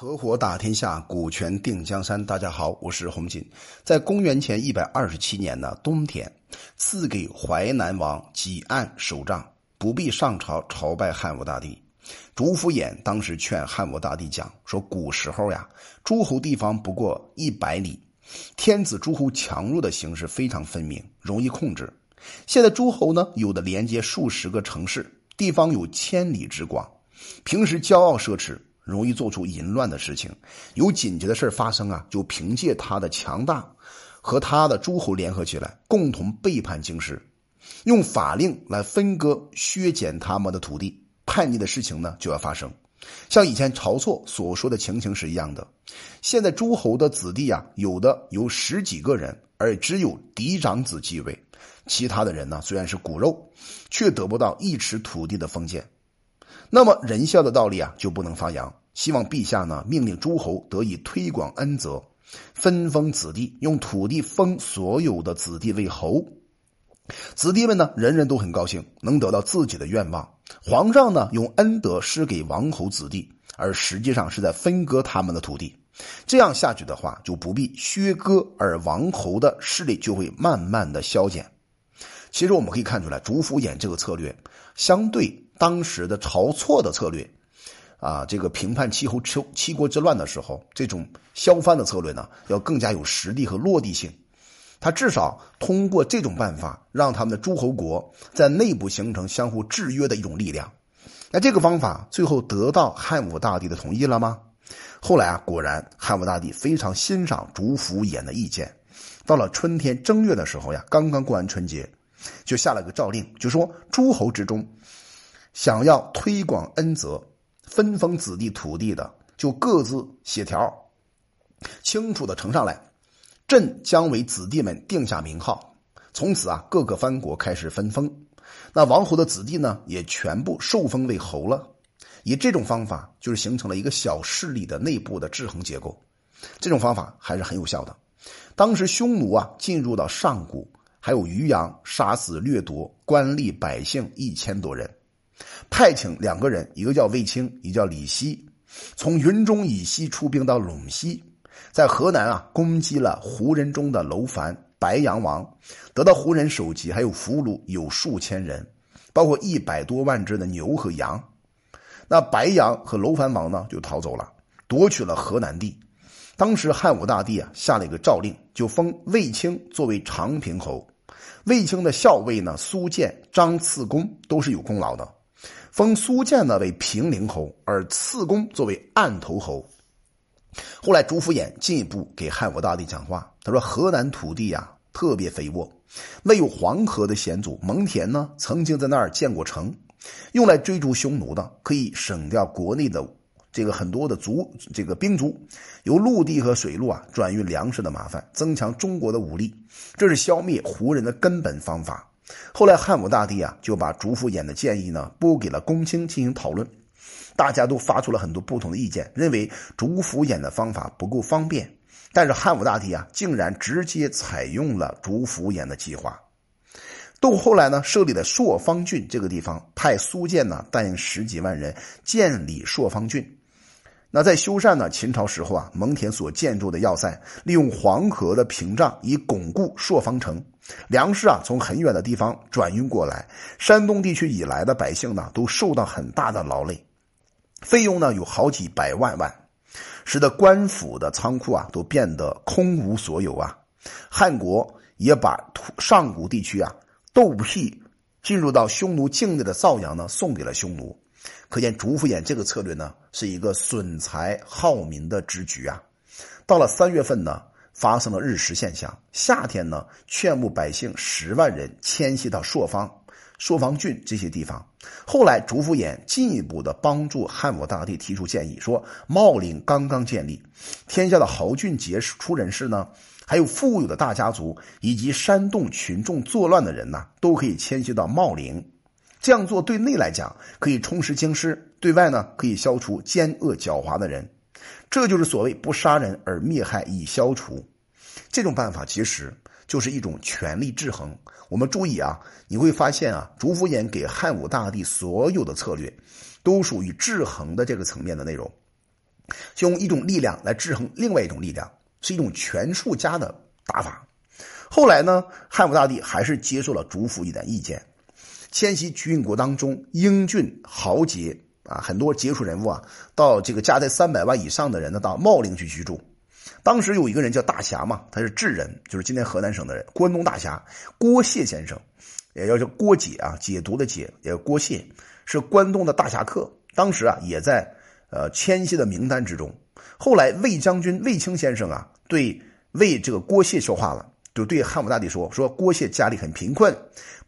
合伙打天下，股权定江山。大家好，我是洪锦。在公元前一百二十七年的冬天，赐给淮南王济岸守帐，不必上朝朝拜汉武大帝。主府偃当时劝汉武大帝讲说：古时候呀，诸侯地方不过一百里，天子诸侯强弱的形势非常分明，容易控制。现在诸侯呢，有的连接数十个城市，地方有千里之广，平时骄傲奢侈。容易做出淫乱的事情，有紧急的事发生啊，就凭借他的强大，和他的诸侯联合起来，共同背叛京师，用法令来分割、削减他们的土地。叛逆的事情呢就要发生，像以前晁错所说的情形是一样的。现在诸侯的子弟啊，有的有十几个人，而只有嫡长子继位，其他的人呢虽然是骨肉，却得不到一尺土地的封建。那么仁孝的道理啊就不能发扬。希望陛下呢命令诸侯得以推广恩泽，分封子弟，用土地封所有的子弟为侯。子弟们呢人人都很高兴，能得到自己的愿望。皇上呢用恩德施给王侯子弟，而实际上是在分割他们的土地。这样下去的话，就不必削割，而王侯的势力就会慢慢的消减。其实我们可以看出来，主府偃这个策略，相对当时的晁错的策略，啊，这个平叛七侯七七国之乱的时候，这种削藩的策略呢，要更加有实力和落地性。他至少通过这种办法，让他们的诸侯国在内部形成相互制约的一种力量。那这个方法最后得到汉武大帝的同意了吗？后来啊，果然汉武大帝非常欣赏主府偃的意见。到了春天正月的时候呀，刚刚过完春节。就下了个诏令，就说诸侯之中，想要推广恩泽、分封子弟土地的，就各自写条，清楚的呈上来。朕将为子弟们定下名号。从此啊，各个藩国开始分封，那王侯的子弟呢，也全部受封为侯了。以这种方法，就是形成了一个小势力的内部的制衡结构。这种方法还是很有效的。当时匈奴啊，进入到上古。还有渔阳杀死掠夺官吏百姓一千多人，派请两个人，一个叫卫青，一个叫李希，从云中以西出兵到陇西，在河南啊攻击了胡人中的楼烦、白羊王，得到胡人首级，还有俘虏有数千人，包括一百多万只的牛和羊。那白羊和楼烦王呢就逃走了，夺取了河南地。当时汉武大帝啊下了一个诏令，就封卫青作为长平侯。卫青的校尉呢，苏建、张次公都是有功劳的，封苏建呢为平陵侯，而次公作为案头侯。后来朱福衍进一步给汉武大帝讲话，他说：“河南土地呀特别肥沃，那有黄河的险阻蒙恬呢曾经在那儿建过城，用来追逐匈奴的，可以省掉国内的。”这个很多的族，这个兵卒，由陆地和水路啊转运粮食的麻烦，增强中国的武力，这是消灭胡人的根本方法。后来汉武大帝啊就把主父偃的建议呢拨给了公卿进行讨论，大家都发出了很多不同的意见，认为主父偃的方法不够方便。但是汉武大帝啊竟然直接采用了主父偃的计划。到后来呢，设立了朔方郡这个地方，派苏建呢带领十几万人建立朔方郡。那在修缮呢？秦朝时候啊，蒙恬所建筑的要塞，利用黄河的屏障以巩固朔方城。粮食啊，从很远的地方转运过来。山东地区以来的百姓呢，都受到很大的劳累，费用呢有好几百万万，使得官府的仓库啊都变得空无所有啊。汉国也把土上古地区啊豆辟进入到匈奴境内的造羊呢，送给了匈奴。可见主父偃这个策略呢，是一个损财耗民的之举啊。到了三月份呢，发生了日食现象。夏天呢，劝募百姓十万人迁徙到朔方、朔方郡这些地方。后来，主府偃进一步的帮助汉武大帝提出建议，说茂陵刚刚建立，天下的豪俊杰出人士呢，还有富有的大家族以及煽动群众作乱的人呢，都可以迁徙到茂陵。这样做对内来讲可以充实京师，对外呢可以消除奸恶狡猾的人，这就是所谓不杀人而灭害以消除。这种办法其实就是一种权力制衡。我们注意啊，你会发现啊，主府偃给汉武大帝所有的策略，都属于制衡的这个层面的内容。就用一种力量来制衡另外一种力量，是一种权术家的打法。后来呢，汉武大帝还是接受了主父一点意见，迁徙居国当中英俊豪杰啊，很多杰出人物啊，到这个家在三百万以上的人呢，到茂陵去居住。当时有一个人叫大侠嘛，他是智人，就是今天河南省的人，关东大侠郭谢先生，也叫叫郭解啊，解读的解，也郭谢，是关东的大侠客。当时啊，也在呃迁徙的名单之中。后来魏将军魏青先生啊，对魏这个郭谢说话了。就对汉武大帝说：“说郭谢家里很贫困，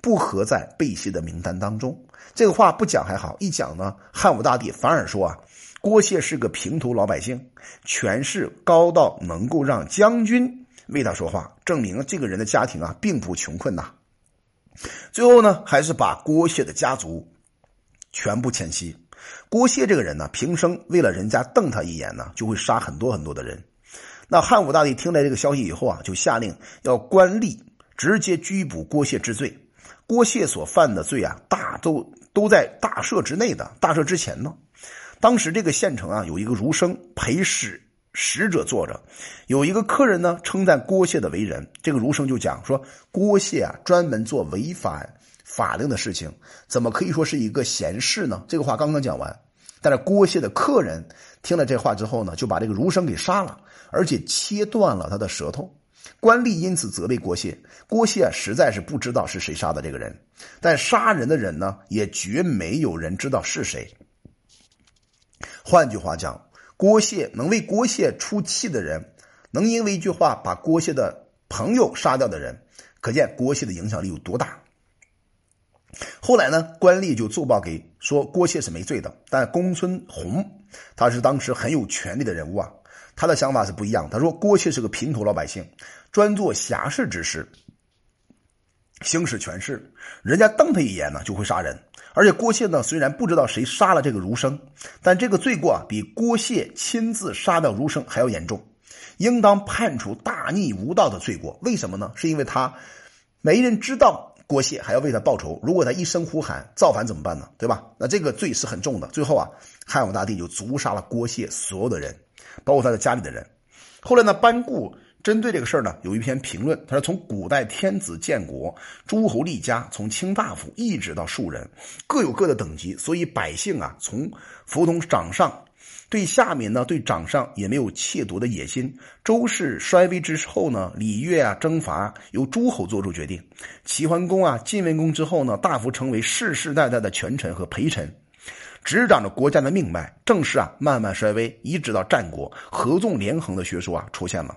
不合在备谢的名单当中。”这个话不讲还好，一讲呢，汉武大帝反而说：“啊，郭谢是个平头老百姓，权势高到能够让将军为他说话，证明这个人的家庭啊并不穷困呐。”最后呢，还是把郭谢的家族全部迁徙。郭谢这个人呢，平生为了人家瞪他一眼呢，就会杀很多很多的人。那汉武大帝听来这个消息以后啊，就下令要官吏直接拘捕郭谢治罪。郭谢所犯的罪啊，大都都在大赦之内的。大赦之前呢，当时这个县城啊，有一个儒生陪使使者坐着，有一个客人呢称赞郭谢的为人。这个儒生就讲说，郭谢啊，专门做违反法令的事情，怎么可以说是一个贤士呢？这个话刚刚讲完。但是郭谢的客人听了这话之后呢，就把这个儒生给杀了，而且切断了他的舌头。官吏因此责备郭谢，郭谢实在是不知道是谁杀的这个人，但杀人的人呢，也绝没有人知道是谁。换句话讲，郭谢能为郭谢出气的人，能因为一句话把郭谢的朋友杀掉的人，可见郭谢的影响力有多大。后来呢，官吏就奏报给说郭谢是没罪的，但公孙弘他是当时很有权力的人物啊，他的想法是不一样。他说郭谢是个平头老百姓，专做侠士之事，行使权势，人家瞪他一眼呢就会杀人。而且郭谢呢虽然不知道谁杀了这个儒生，但这个罪过啊比郭谢亲自杀掉儒生还要严重，应当判处大逆无道的罪过。为什么呢？是因为他没人知道。郭谢还要为他报仇，如果他一声呼喊造反怎么办呢？对吧？那这个罪是很重的。最后啊，汉武大帝就诛杀了郭谢所有的人，包括他的家里的人。后来呢，班固针对这个事儿呢，有一篇评论，他说：从古代天子建国，诸侯立家，从卿大夫一直到庶人，各有各的等级，所以百姓啊，从服从掌上。对下面呢，对掌上也没有窃夺的野心。周氏衰微之后呢，礼乐啊征伐由诸侯做出决定。齐桓公啊晋文公之后呢，大夫成为世世代代的权臣和陪臣，执掌着国家的命脉。正式啊慢慢衰微，一直到战国，合纵连横的学说啊出现了。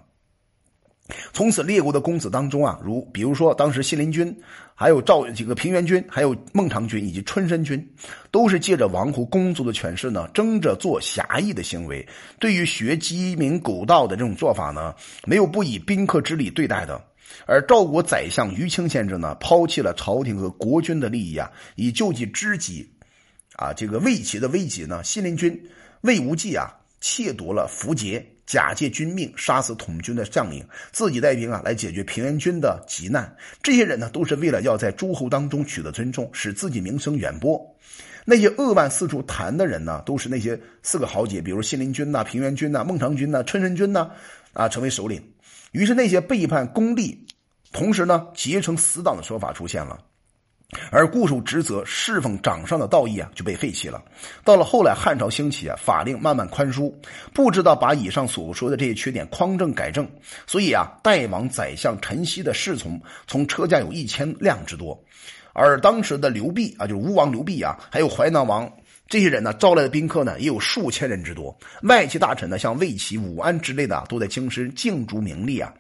从此，列国的公子当中啊，如比如说当时信陵君，还有赵几个平原君，还有孟尝君以及春申君，都是借着王侯公族的权势呢，争着做侠义的行为。对于学鸡鸣狗盗的这种做法呢，没有不以宾客之礼对待的。而赵国宰相于清先生呢，抛弃了朝廷和国君的利益啊，以救济知己，啊，这个魏齐的危急呢，信陵君魏无忌啊，窃夺了符节。假借君命杀死统军的将领，自己带兵啊来解决平原君的急难。这些人呢，都是为了要在诸侯当中取得尊重，使自己名声远播。那些扼腕四处谈的人呢，都是那些四个豪杰，比如信陵君呐、平原君呐、孟尝君呐、春申君呐，啊，成为首领。于是那些背叛公力，同时呢结成死党的说法出现了。而固守职责、侍奉掌上的道义啊，就被废弃了。到了后来，汉朝兴起啊，法令慢慢宽疏，不知道把以上所说的这些缺点匡正改正。所以啊，代王宰相陈豨的侍从从车驾有一千辆之多，而当时的刘弼啊，就是吴王刘弼啊，还有淮南王这些人呢，招来的宾客呢，也有数千人之多。外戚大臣呢，像魏齐、武安之类的，都在京师竞逐名利啊。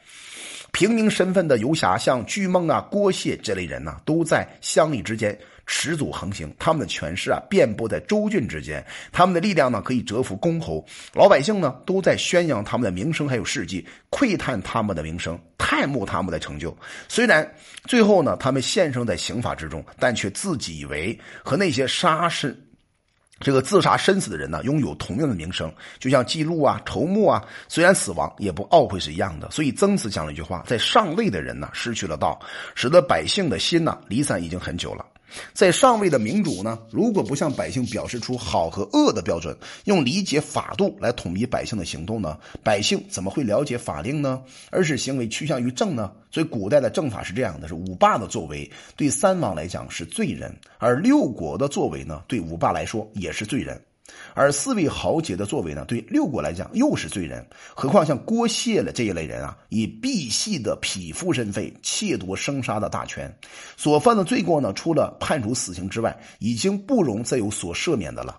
平民身份的游侠，像巨孟啊、郭谢这类人呢，都在乡里之间持足横行。他们的权势啊，遍布在州郡之间，他们的力量呢，可以折服公侯。老百姓呢，都在宣扬他们的名声还有事迹，窥探他们的名声，探慕他们的成就。虽然最后呢，他们献身在刑法之中，但却自己以为和那些杀身。这个自杀身死的人呢，拥有同样的名声，就像记录啊、筹募啊，虽然死亡也不懊悔是一样的。所以曾子讲了一句话：在上位的人呢，失去了道，使得百姓的心呢离散已经很久了。在上位的明主呢，如果不向百姓表示出好和恶的标准，用理解法度来统一百姓的行动呢，百姓怎么会了解法令呢？而是行为趋向于正呢？所以古代的政法是这样的：是五霸的作为对三王来讲是罪人，而六国的作为呢，对五霸来说也是罪人。而四位豪杰的作为呢，对六国来讲又是罪人。何况像郭谢了这一类人啊，以赑系的匹夫身份窃夺生杀的大权，所犯的罪过呢，除了判处死刑之外，已经不容再有所赦免的了。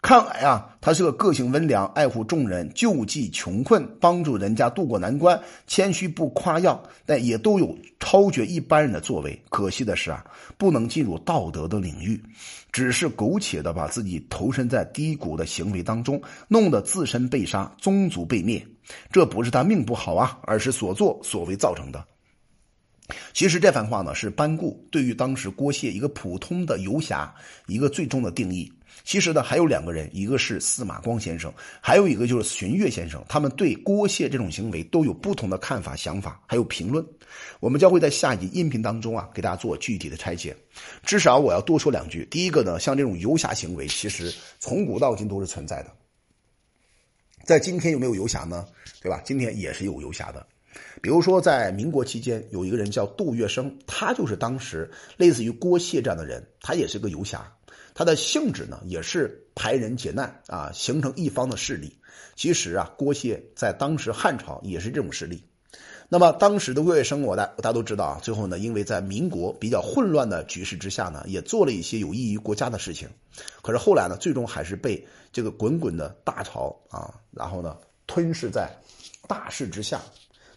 看来啊，他是个个性温良、爱护众人、救济穷困、帮助人家渡过难关、谦虚不夸耀，但也都有超绝一般人的作为。可惜的是啊，不能进入道德的领域，只是苟且的把自己投身在低谷的行为当中，弄得自身被杀、宗族被灭。这不是他命不好啊，而是所作所为造成的。其实这番话呢，是班固对于当时郭谢一个普通的游侠一个最终的定义。其实呢，还有两个人，一个是司马光先生，还有一个就是荀悦先生，他们对郭谢这种行为都有不同的看法、想法，还有评论。我们将会在下一集音频当中啊，给大家做具体的拆解。至少我要多说两句。第一个呢，像这种游侠行为，其实从古到今都是存在的。在今天有没有游侠呢？对吧？今天也是有游侠的。比如说，在民国期间，有一个人叫杜月笙，他就是当时类似于郭谢这样的人，他也是个游侠。他的性质呢，也是排人解难啊，形成一方的势力。其实啊，郭谢在当时汉朝也是这种势力。那么当时的魏月笙，我大大家都知道啊，最后呢，因为在民国比较混乱的局势之下呢，也做了一些有益于国家的事情。可是后来呢，最终还是被这个滚滚的大潮啊，然后呢，吞噬在大势之下。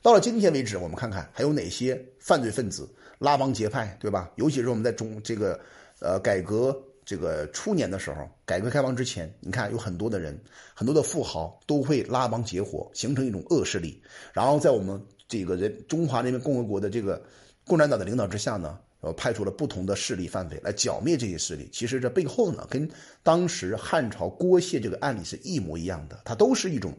到了今天为止，我们看看还有哪些犯罪分子拉帮结派，对吧？尤其是我们在中这个呃改革这个初年的时候，改革开放之前，你看有很多的人，很多的富豪都会拉帮结伙，形成一种恶势力。然后在我们这个人中华人民共和国的这个共产党的领导之下呢，呃，派出了不同的势力范围来剿灭这些势力。其实这背后呢，跟当时汉朝郭谢这个案例是一模一样的，它都是一种。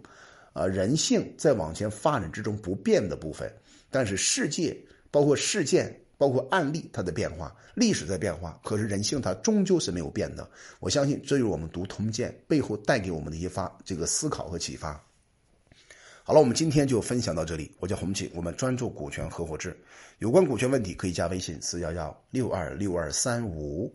啊，人性在往前发展之中不变的部分，但是世界包括事件、包括案例，它的变化，历史在变化，可是人性它终究是没有变的。我相信，这就是我们读《通鉴》背后带给我们的一些发这个思考和启发。好了，我们今天就分享到这里。我叫洪启，我们专注股权合伙制，有关股权问题可以加微信四幺幺六二六二三五。